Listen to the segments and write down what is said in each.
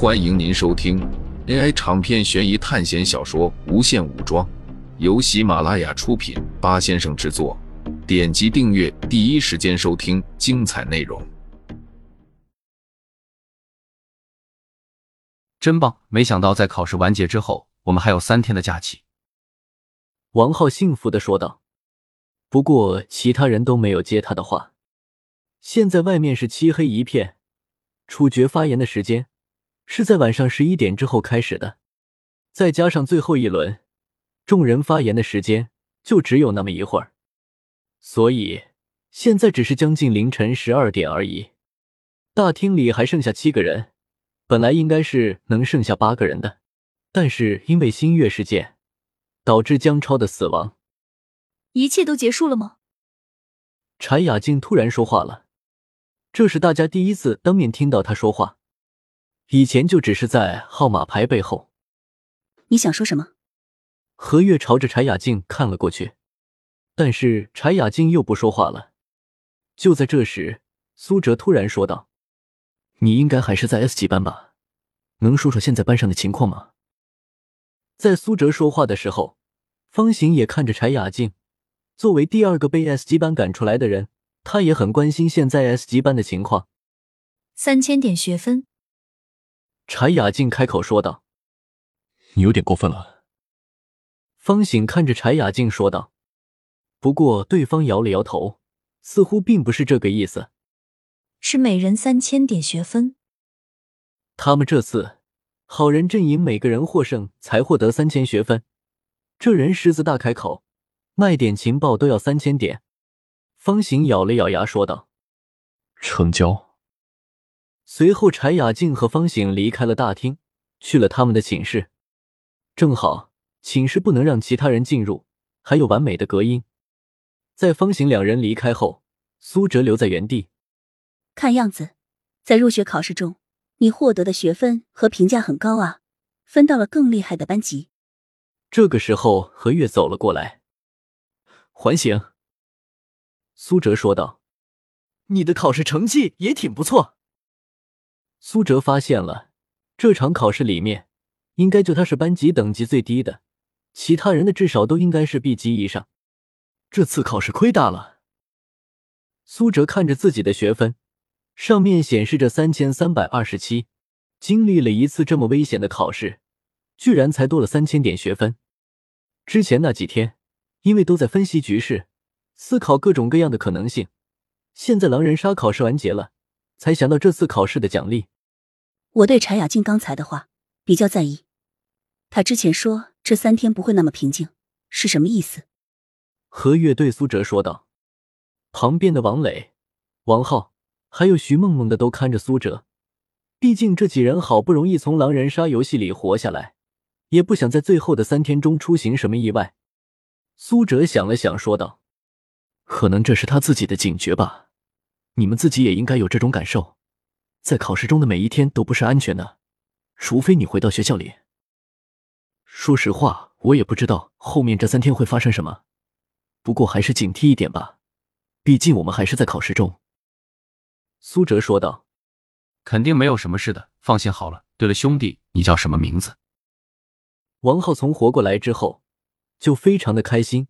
欢迎您收听 AI 长篇悬疑探险小说《无限武装》，由喜马拉雅出品，八先生制作。点击订阅，第一时间收听精彩内容。真棒！没想到在考试完结之后，我们还有三天的假期。王浩幸福的说道。不过其他人都没有接他的话。现在外面是漆黑一片，处决发言的时间是在晚上十一点之后开始的，再加上最后一轮，众人发言的时间就只有那么一会儿，所以现在只是将近凌晨十二点而已。大厅里还剩下七个人，本来应该是能剩下八个人的，但是因为新月事件导致江超的死亡，一切都结束了吗？柴雅静突然说话了。这是大家第一次当面听到她说话，以前就只是在号码牌背后。你想说什么？何月朝着柴雅静看了过去，但是柴雅静又不说话了。就在这时，苏哲突然说道：“你应该还是在 S 级班吧？能说说现在班上的情况吗？”在苏哲说话的时候，方行也看着柴雅静，作为第二个被 S 级班赶出来的人。他也很关心现在 S 级班的情况。三千点学分，柴雅静开口说道：“你有点过分了。”方醒看着柴雅静说道。不过对方摇了摇头，似乎并不是这个意思。是每人三千点学分。他们这次好人阵营每个人获胜才获得三千学分。这人狮子大开口，卖点情报都要三千点。方醒咬了咬牙，说道：“成交。”随后，柴雅静和方醒离开了大厅，去了他们的寝室。正好寝室不能让其他人进入，还有完美的隔音。在方醒两人离开后，苏哲留在原地。看样子，在入学考试中，你获得的学分和评价很高啊，分到了更厉害的班级。这个时候，何月走了过来，还行。苏哲说道：“你的考试成绩也挺不错。”苏哲发现了，这场考试里面，应该就他是班级等级最低的，其他人的至少都应该是 B 级以上。这次考试亏大了。苏哲看着自己的学分，上面显示着三千三百二十七，经历了一次这么危险的考试，居然才多了三千点学分。之前那几天，因为都在分析局势。思考各种各样的可能性。现在狼人杀考试完结了，才想到这次考试的奖励。我对柴雅静刚才的话比较在意。她之前说这三天不会那么平静，是什么意思？何月对苏哲说道。旁边的王磊、王浩还有徐梦梦的都看着苏哲。毕竟这几人好不容易从狼人杀游戏里活下来，也不想在最后的三天中出行什么意外。苏哲想了想，说道。可能这是他自己的警觉吧，你们自己也应该有这种感受，在考试中的每一天都不是安全的，除非你回到学校里。说实话，我也不知道后面这三天会发生什么，不过还是警惕一点吧，毕竟我们还是在考试中。”苏哲说道。“肯定没有什么事的，放心好了。对了，兄弟，你叫什么名字？”王浩从活过来之后，就非常的开心。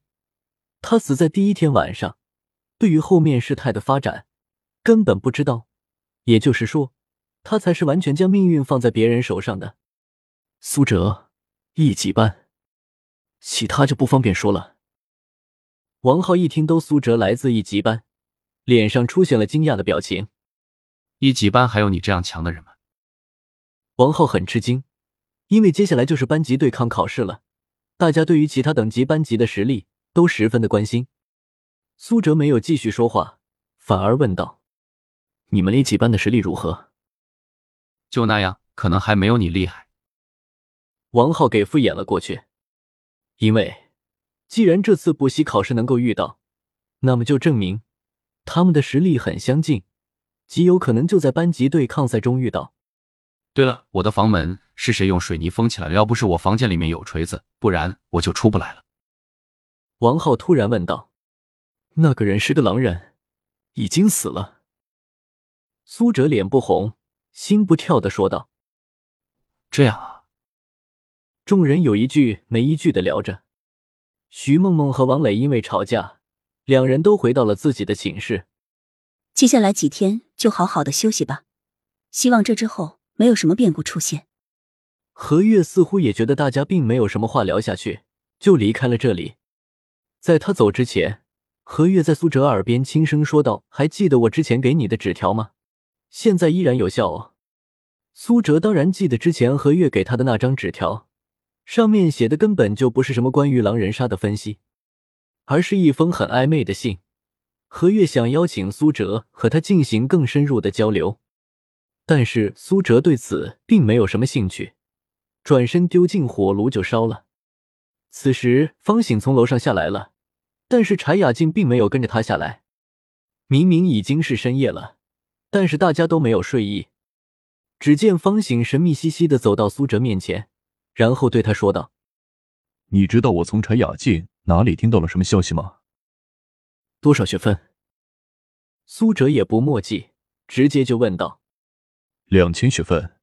他死在第一天晚上，对于后面事态的发展根本不知道，也就是说，他才是完全将命运放在别人手上的。苏哲，一级班，其他就不方便说了。王浩一听都苏哲来自一级班，脸上出现了惊讶的表情。一级班还有你这样强的人吗？王浩很吃惊，因为接下来就是班级对抗考试了，大家对于其他等级班级的实力。都十分的关心，苏哲没有继续说话，反而问道：“你们 A 级班的实力如何？”“就那样，可能还没有你厉害。”王浩给敷衍了过去。因为既然这次补习考试能够遇到，那么就证明他们的实力很相近，极有可能就在班级对抗赛中遇到。对了，我的房门是谁用水泥封起来的？要不是我房间里面有锤子，不然我就出不来了。王浩突然问道：“那个人是个狼人，已经死了。”苏哲脸不红心不跳的说道：“这样啊。众人有一句没一句的聊着。徐梦梦和王磊因为吵架，两人都回到了自己的寝室。接下来几天就好好的休息吧，希望这之后没有什么变故出现。何月似乎也觉得大家并没有什么话聊下去，就离开了这里。在他走之前，何月在苏哲耳边轻声说道：“还记得我之前给你的纸条吗？现在依然有效哦。”苏哲当然记得之前何月给他的那张纸条。上面写的根本就不是什么关于狼人杀的分析，而是一封很暧昧的信。何月想邀请苏哲和他进行更深入的交流，但是苏哲对此并没有什么兴趣，转身丢进火炉就烧了。此时方醒从楼上下来了，但是柴雅静并没有跟着他下来。明明已经是深夜了，但是大家都没有睡意。只见方醒神秘兮兮的走到苏哲面前。然后对他说道：“你知道我从柴雅静哪里听到了什么消息吗？多少学分？”苏哲也不墨迹，直接就问道：“两千学分，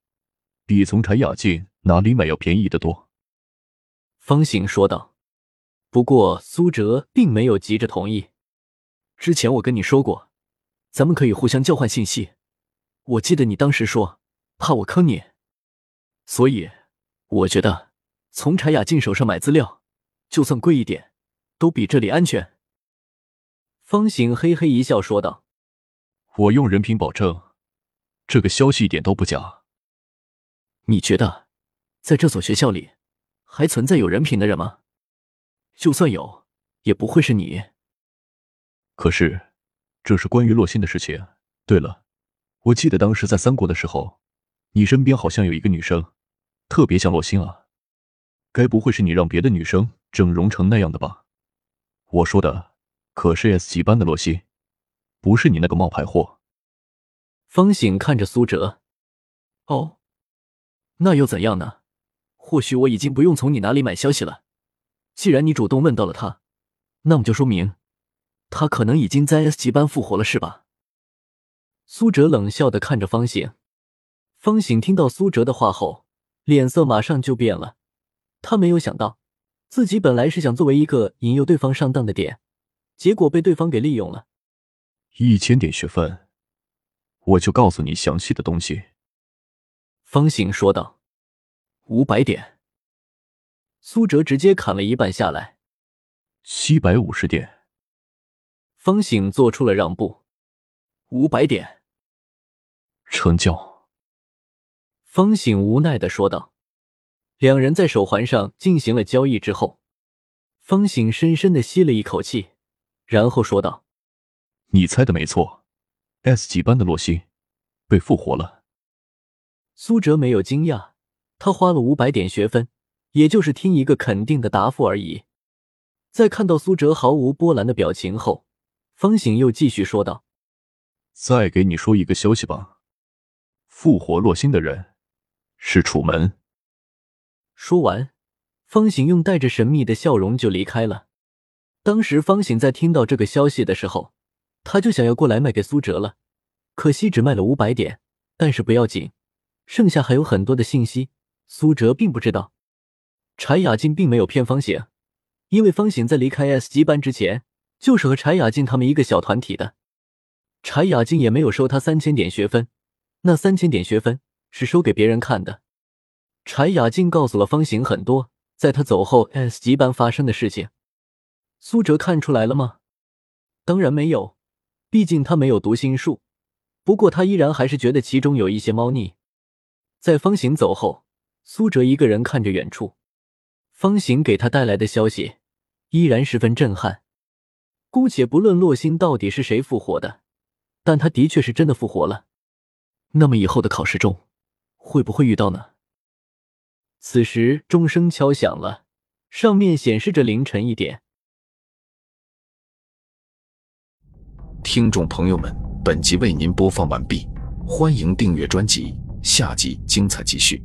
比从柴雅静哪里买要便宜的多。”方醒说道。不过苏哲并没有急着同意。之前我跟你说过，咱们可以互相交换信息。我记得你当时说怕我坑你，所以。我觉得从柴雅静手上买资料，就算贵一点，都比这里安全。方醒嘿嘿一笑说道：“我用人品保证，这个消息一点都不假。你觉得，在这所学校里，还存在有人品的人吗？就算有，也不会是你。可是，这是关于洛心的事情。对了，我记得当时在三国的时候，你身边好像有一个女生。”特别像洛心啊，该不会是你让别的女生整容成那样的吧？我说的可是 S 级班的洛心，不是你那个冒牌货。方醒看着苏哲，哦，那又怎样呢？或许我已经不用从你那里买消息了。既然你主动问到了他，那么就说明他可能已经在 S 级班复活了，是吧？苏哲冷笑的看着方醒。方醒听到苏哲的话后。脸色马上就变了，他没有想到，自己本来是想作为一个引诱对方上当的点，结果被对方给利用了。一千点学分，我就告诉你详细的东西。”方醒说道。“五百点。”苏哲直接砍了一半下来。“七百五十点。”方醒做出了让步。“五百点。”成交。方醒无奈的说道：“两人在手环上进行了交易之后，方醒深深的吸了一口气，然后说道：‘你猜的没错，S 级班的洛心被复活了。’苏哲没有惊讶，他花了五百点学分，也就是听一个肯定的答复而已。在看到苏哲毫无波澜的表情后，方醒又继续说道：‘再给你说一个消息吧，复活洛星的人。’”是楚门。说完，方醒用带着神秘的笑容就离开了。当时方醒在听到这个消息的时候，他就想要过来卖给苏哲了，可惜只卖了五百点。但是不要紧，剩下还有很多的信息，苏哲并不知道。柴雅静并没有骗方醒，因为方醒在离开 S 级班之前，就是和柴雅静他们一个小团体的。柴雅静也没有收他三千点学分，那三千点学分。是收给别人看的。柴雅静告诉了方行很多在他走后 S 级班发生的事情。苏哲看出来了吗？当然没有，毕竟他没有读心术。不过他依然还是觉得其中有一些猫腻。在方行走后，苏哲一个人看着远处，方行给他带来的消息依然十分震撼。姑且不论洛星到底是谁复活的，但他的确是真的复活了。那么以后的考试中。会不会遇到呢？此时钟声敲响了，上面显示着凌晨一点。听众朋友们，本集为您播放完毕，欢迎订阅专辑，下集精彩继续。